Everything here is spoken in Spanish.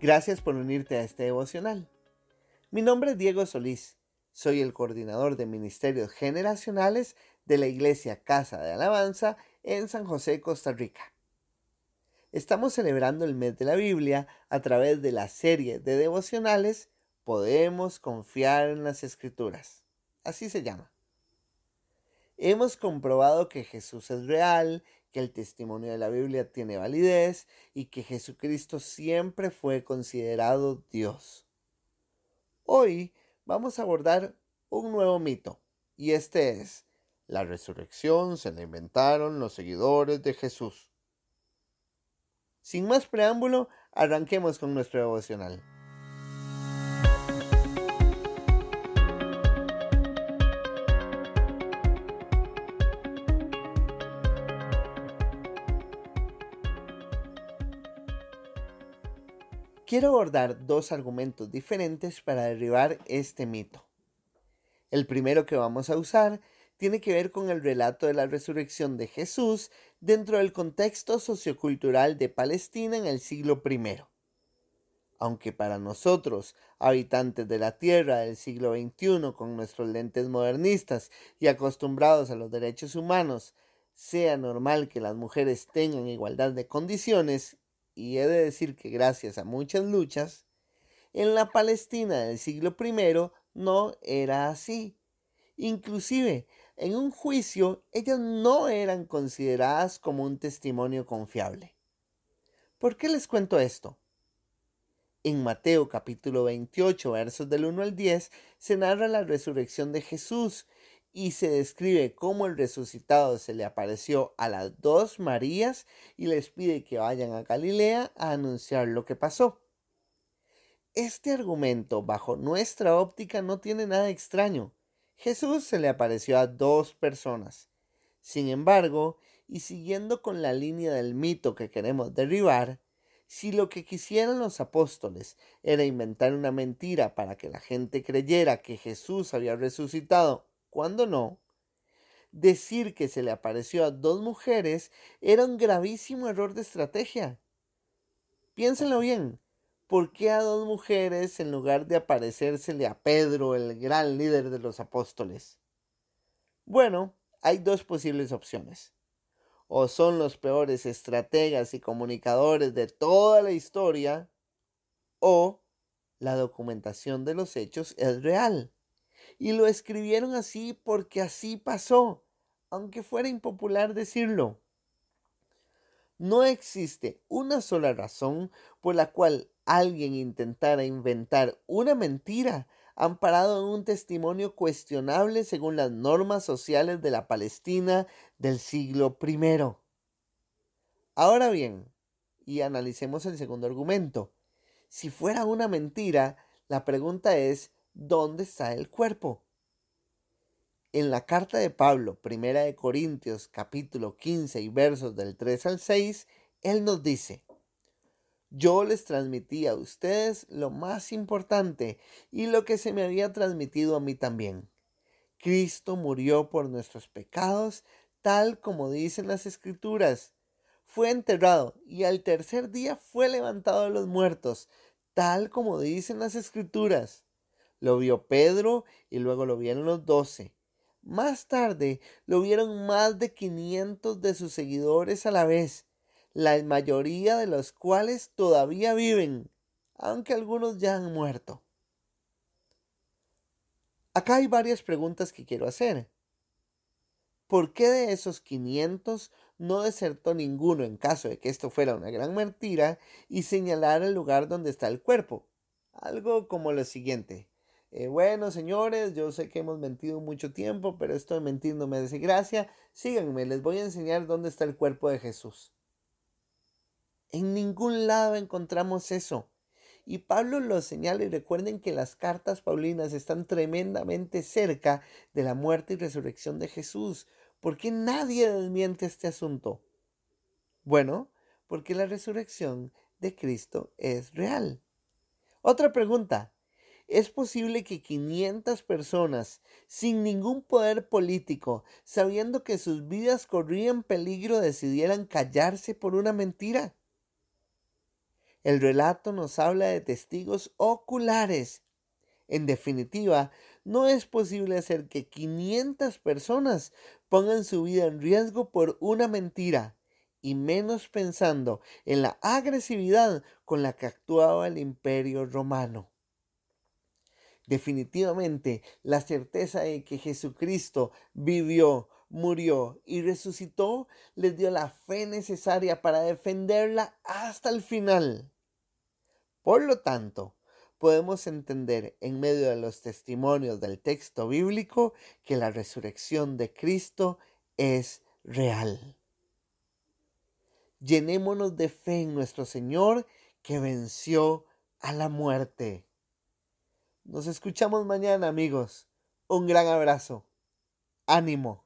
Gracias por unirte a este devocional. Mi nombre es Diego Solís. Soy el coordinador de Ministerios Generacionales de la Iglesia Casa de Alabanza en San José, Costa Rica. Estamos celebrando el mes de la Biblia a través de la serie de devocionales Podemos confiar en las Escrituras. Así se llama. Hemos comprobado que Jesús es real, que el testimonio de la Biblia tiene validez y que Jesucristo siempre fue considerado Dios. Hoy vamos a abordar un nuevo mito y este es, la resurrección se la inventaron los seguidores de Jesús. Sin más preámbulo, arranquemos con nuestro devocional. Quiero abordar dos argumentos diferentes para derribar este mito. El primero que vamos a usar tiene que ver con el relato de la resurrección de Jesús dentro del contexto sociocultural de Palestina en el siglo I. Aunque para nosotros, habitantes de la Tierra del siglo XXI, con nuestros lentes modernistas y acostumbrados a los derechos humanos, sea normal que las mujeres tengan igualdad de condiciones y he de decir que gracias a muchas luchas, en la Palestina del siglo I no era así. Inclusive, en un juicio, ellas no eran consideradas como un testimonio confiable. ¿Por qué les cuento esto? En Mateo capítulo 28, versos del 1 al 10, se narra la resurrección de Jesús y se describe cómo el resucitado se le apareció a las dos Marías y les pide que vayan a Galilea a anunciar lo que pasó. Este argumento, bajo nuestra óptica, no tiene nada extraño. Jesús se le apareció a dos personas. Sin embargo, y siguiendo con la línea del mito que queremos derribar, si lo que quisieran los apóstoles era inventar una mentira para que la gente creyera que Jesús había resucitado cuando no, decir que se le apareció a dos mujeres era un gravísimo error de estrategia. Piénsenlo bien. ¿Por qué a dos mujeres en lugar de aparecérsele a Pedro, el gran líder de los apóstoles? Bueno, hay dos posibles opciones. O son los peores estrategas y comunicadores de toda la historia, o la documentación de los hechos es real y lo escribieron así porque así pasó, aunque fuera impopular decirlo. No existe una sola razón por la cual alguien intentara inventar una mentira amparado en un testimonio cuestionable según las normas sociales de la Palestina del siglo I. Ahora bien, y analicemos el segundo argumento. Si fuera una mentira, la pregunta es ¿dónde está el cuerpo? En la carta de Pablo, primera de Corintios, capítulo 15 y versos del 3 al 6, él nos dice, yo les transmití a ustedes lo más importante y lo que se me había transmitido a mí también. Cristo murió por nuestros pecados, tal como dicen las escrituras. Fue enterrado y al tercer día fue levantado de los muertos, tal como dicen las escrituras. Lo vio Pedro y luego lo vieron los doce. Más tarde lo vieron más de 500 de sus seguidores a la vez, la mayoría de los cuales todavía viven, aunque algunos ya han muerto. Acá hay varias preguntas que quiero hacer. ¿Por qué de esos 500 no desertó ninguno en caso de que esto fuera una gran mentira y señalar el lugar donde está el cuerpo? Algo como lo siguiente. Eh, bueno, señores, yo sé que hemos mentido mucho tiempo, pero esto de mentir no me hace gracia. Síganme, les voy a enseñar dónde está el cuerpo de Jesús. En ningún lado encontramos eso. Y Pablo lo señala y recuerden que las cartas paulinas están tremendamente cerca de la muerte y resurrección de Jesús. ¿Por qué nadie desmiente este asunto? Bueno, porque la resurrección de Cristo es real. Otra pregunta, es posible que 500 personas, sin ningún poder político, sabiendo que sus vidas corrían peligro, decidieran callarse por una mentira. El relato nos habla de testigos oculares. En definitiva, no es posible hacer que 500 personas pongan su vida en riesgo por una mentira, y menos pensando en la agresividad con la que actuaba el imperio romano. Definitivamente, la certeza de que Jesucristo vivió, murió y resucitó les dio la fe necesaria para defenderla hasta el final. Por lo tanto, podemos entender en medio de los testimonios del texto bíblico que la resurrección de Cristo es real. Llenémonos de fe en nuestro Señor que venció a la muerte. Nos escuchamos mañana amigos. Un gran abrazo. Ánimo.